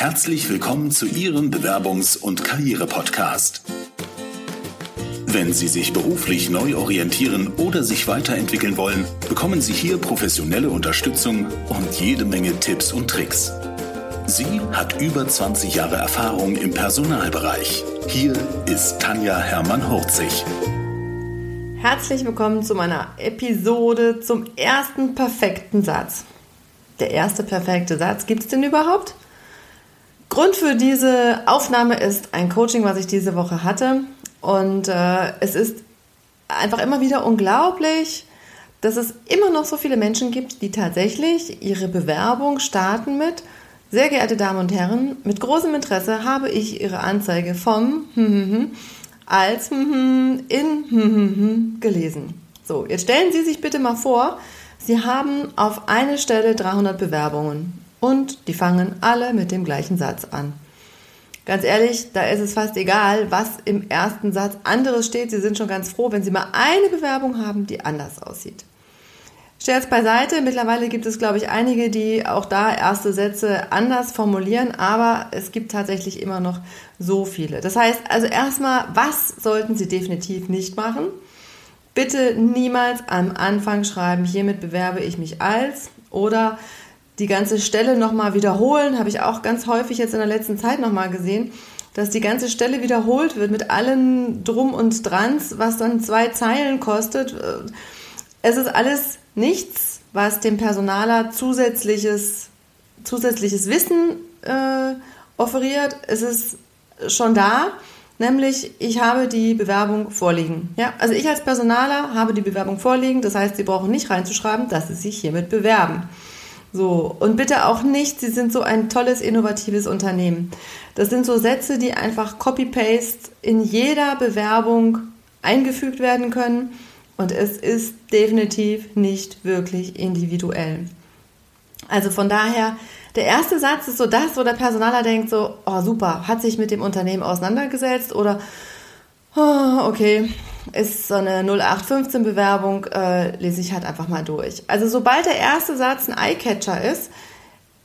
Herzlich willkommen zu Ihrem Bewerbungs- und Karriere-Podcast. Wenn Sie sich beruflich neu orientieren oder sich weiterentwickeln wollen, bekommen Sie hier professionelle Unterstützung und jede Menge Tipps und Tricks. Sie hat über 20 Jahre Erfahrung im Personalbereich. Hier ist Tanja Hermann-Hurzig. Herzlich willkommen zu meiner Episode zum ersten perfekten Satz. Der erste perfekte Satz, gibt es den überhaupt? Grund für diese Aufnahme ist ein Coaching, was ich diese Woche hatte. Und äh, es ist einfach immer wieder unglaublich, dass es immer noch so viele Menschen gibt, die tatsächlich ihre Bewerbung starten mit, sehr geehrte Damen und Herren, mit großem Interesse habe ich Ihre Anzeige vom als in gelesen. So, jetzt stellen Sie sich bitte mal vor, Sie haben auf eine Stelle 300 Bewerbungen und die fangen alle mit dem gleichen Satz an. Ganz ehrlich, da ist es fast egal, was im ersten Satz anderes steht. Sie sind schon ganz froh, wenn Sie mal eine Bewerbung haben, die anders aussieht. Scherz beiseite, mittlerweile gibt es, glaube ich, einige, die auch da erste Sätze anders formulieren, aber es gibt tatsächlich immer noch so viele. Das heißt also erstmal, was sollten Sie definitiv nicht machen? Bitte niemals am Anfang schreiben, hiermit bewerbe ich mich als oder die ganze Stelle nochmal wiederholen, habe ich auch ganz häufig jetzt in der letzten Zeit nochmal gesehen, dass die ganze Stelle wiederholt wird mit allen Drum und Drans, was dann zwei Zeilen kostet. Es ist alles nichts, was dem Personaler zusätzliches, zusätzliches Wissen äh, offeriert. Es ist schon da, nämlich ich habe die Bewerbung vorliegen. Ja, also ich als Personaler habe die Bewerbung vorliegen, das heißt, Sie brauchen nicht reinzuschreiben, dass Sie sich hiermit bewerben. So, und bitte auch nicht, Sie sind so ein tolles, innovatives Unternehmen. Das sind so Sätze, die einfach copy-paste in jeder Bewerbung eingefügt werden können und es ist definitiv nicht wirklich individuell. Also von daher, der erste Satz ist so das, wo der Personaler denkt so, oh super, hat sich mit dem Unternehmen auseinandergesetzt oder oh, okay, ist so eine 0815 Bewerbung, äh, lese ich halt einfach mal durch. Also sobald der erste Satz ein Eyecatcher ist,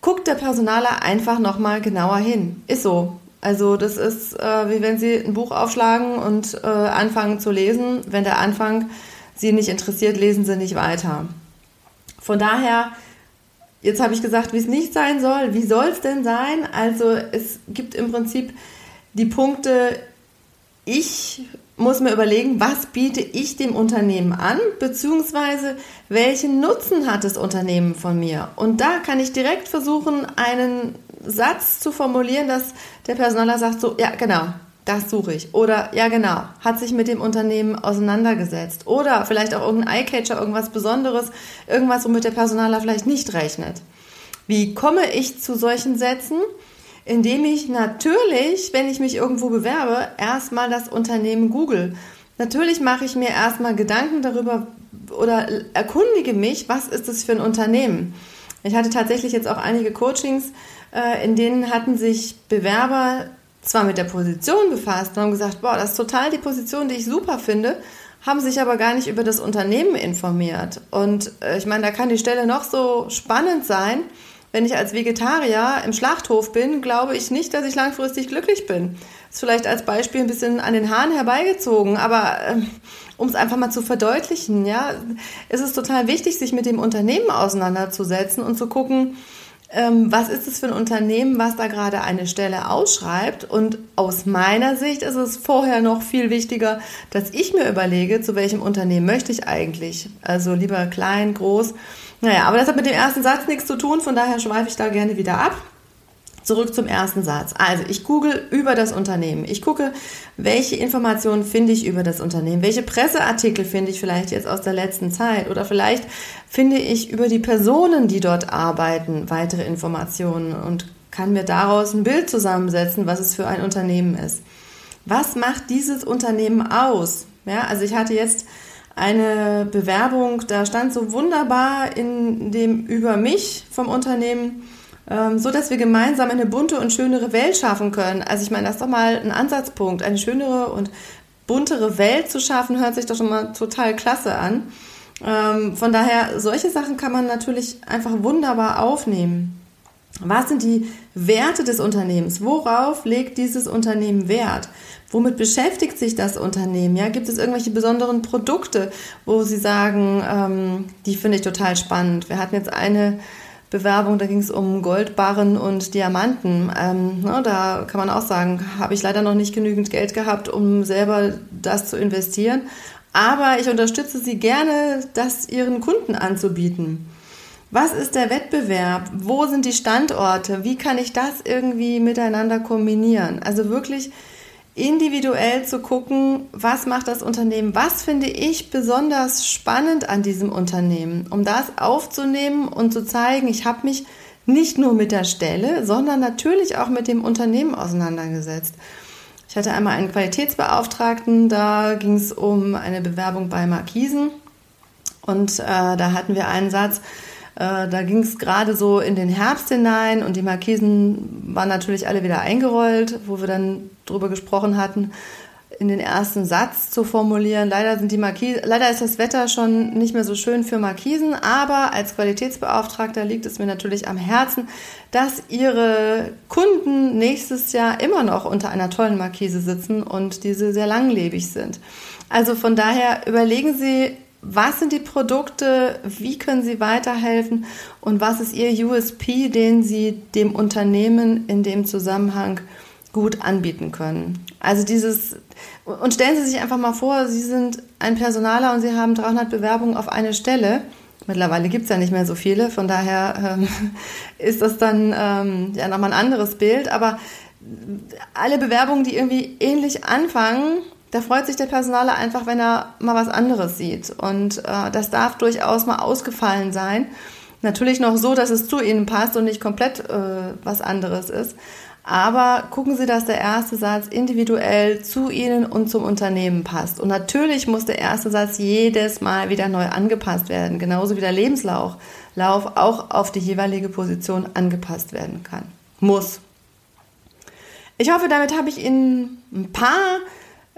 guckt der Personaler einfach nochmal genauer hin. Ist so. Also das ist äh, wie wenn Sie ein Buch aufschlagen und äh, anfangen zu lesen. Wenn der Anfang Sie nicht interessiert, lesen Sie nicht weiter. Von daher, jetzt habe ich gesagt, wie es nicht sein soll. Wie soll es denn sein? Also es gibt im Prinzip die Punkte, ich muss mir überlegen, was biete ich dem Unternehmen an, beziehungsweise welchen Nutzen hat das Unternehmen von mir. Und da kann ich direkt versuchen, einen Satz zu formulieren, dass der Personaler sagt, so, ja, genau, das suche ich. Oder, ja, genau, hat sich mit dem Unternehmen auseinandergesetzt. Oder vielleicht auch irgendein Eyecatcher, irgendwas Besonderes, irgendwas, womit der Personaler vielleicht nicht rechnet. Wie komme ich zu solchen Sätzen? Indem ich natürlich, wenn ich mich irgendwo bewerbe, erstmal das Unternehmen google. Natürlich mache ich mir erstmal Gedanken darüber oder erkundige mich, was ist das für ein Unternehmen. Ich hatte tatsächlich jetzt auch einige Coachings, äh, in denen hatten sich Bewerber zwar mit der Position befasst und haben gesagt, boah, das ist total die Position, die ich super finde, haben sich aber gar nicht über das Unternehmen informiert. Und äh, ich meine, da kann die Stelle noch so spannend sein wenn ich als Vegetarier im Schlachthof bin, glaube ich nicht, dass ich langfristig glücklich bin. Das ist vielleicht als Beispiel ein bisschen an den Haaren herbeigezogen, aber äh, um es einfach mal zu verdeutlichen, ja, ist es total wichtig, sich mit dem Unternehmen auseinanderzusetzen und zu gucken, ähm, was ist es für ein Unternehmen, was da gerade eine Stelle ausschreibt. Und aus meiner Sicht ist es vorher noch viel wichtiger, dass ich mir überlege, zu welchem Unternehmen möchte ich eigentlich. Also lieber klein, groß naja, aber das hat mit dem ersten Satz nichts zu tun, von daher schweife ich da gerne wieder ab. Zurück zum ersten Satz. Also ich google über das Unternehmen. Ich gucke, welche Informationen finde ich über das Unternehmen. Welche Presseartikel finde ich vielleicht jetzt aus der letzten Zeit. Oder vielleicht finde ich über die Personen, die dort arbeiten, weitere Informationen und kann mir daraus ein Bild zusammensetzen, was es für ein Unternehmen ist. Was macht dieses Unternehmen aus? Ja, also ich hatte jetzt eine Bewerbung, da stand so wunderbar in dem über mich vom Unternehmen, ähm, so dass wir gemeinsam eine bunte und schönere Welt schaffen können. Also ich meine, das ist doch mal ein Ansatzpunkt, eine schönere und buntere Welt zu schaffen, hört sich doch schon mal total klasse an. Ähm, von daher, solche Sachen kann man natürlich einfach wunderbar aufnehmen. Was sind die Werte des Unternehmens? Worauf legt dieses Unternehmen Wert? Womit beschäftigt sich das Unternehmen? Ja, gibt es irgendwelche besonderen Produkte, wo Sie sagen, ähm, die finde ich total spannend? Wir hatten jetzt eine Bewerbung, da ging es um Goldbarren und Diamanten. Ähm, ne, da kann man auch sagen, habe ich leider noch nicht genügend Geld gehabt, um selber das zu investieren. Aber ich unterstütze Sie gerne, das Ihren Kunden anzubieten. Was ist der Wettbewerb? Wo sind die Standorte? Wie kann ich das irgendwie miteinander kombinieren? Also wirklich individuell zu gucken, was macht das Unternehmen, was finde ich besonders spannend an diesem Unternehmen, um das aufzunehmen und zu zeigen, ich habe mich nicht nur mit der Stelle, sondern natürlich auch mit dem Unternehmen auseinandergesetzt. Ich hatte einmal einen Qualitätsbeauftragten, da ging es um eine Bewerbung bei Markisen und äh, da hatten wir einen Satz, äh, da ging es gerade so in den Herbst hinein und die Markisen waren natürlich alle wieder eingerollt, wo wir dann drüber gesprochen hatten, in den ersten Satz zu formulieren. Leider sind die Markisen, leider ist das Wetter schon nicht mehr so schön für Markisen, aber als Qualitätsbeauftragter liegt es mir natürlich am Herzen, dass Ihre Kunden nächstes Jahr immer noch unter einer tollen Markise sitzen und diese sehr langlebig sind. Also von daher überlegen Sie was sind die Produkte, wie können sie weiterhelfen und was ist ihr USP, den sie dem Unternehmen in dem Zusammenhang gut anbieten können. Also dieses, und stellen Sie sich einfach mal vor, Sie sind ein Personaler und Sie haben 300 Bewerbungen auf eine Stelle. Mittlerweile gibt es ja nicht mehr so viele, von daher ähm, ist das dann ähm, ja nochmal ein anderes Bild. Aber alle Bewerbungen, die irgendwie ähnlich anfangen, da freut sich der Personaler einfach, wenn er mal was anderes sieht. Und äh, das darf durchaus mal ausgefallen sein. Natürlich noch so, dass es zu Ihnen passt und nicht komplett äh, was anderes ist. Aber gucken Sie, dass der erste Satz individuell zu Ihnen und zum Unternehmen passt. Und natürlich muss der erste Satz jedes Mal wieder neu angepasst werden, genauso wie der Lebenslauf Lauf auch auf die jeweilige Position angepasst werden kann. Muss. Ich hoffe, damit habe ich Ihnen ein paar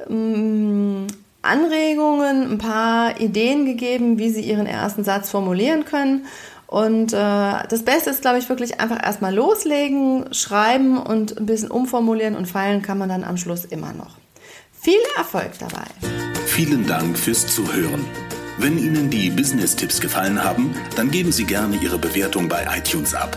ähm, Anregungen, ein paar Ideen gegeben, wie Sie Ihren ersten Satz formulieren können. Und äh, das Beste ist, glaube ich, wirklich einfach erstmal loslegen, schreiben und ein bisschen umformulieren und feilen kann man dann am Schluss immer noch. Viel Erfolg dabei! Vielen Dank fürs Zuhören. Wenn Ihnen die Business-Tipps gefallen haben, dann geben Sie gerne Ihre Bewertung bei iTunes ab.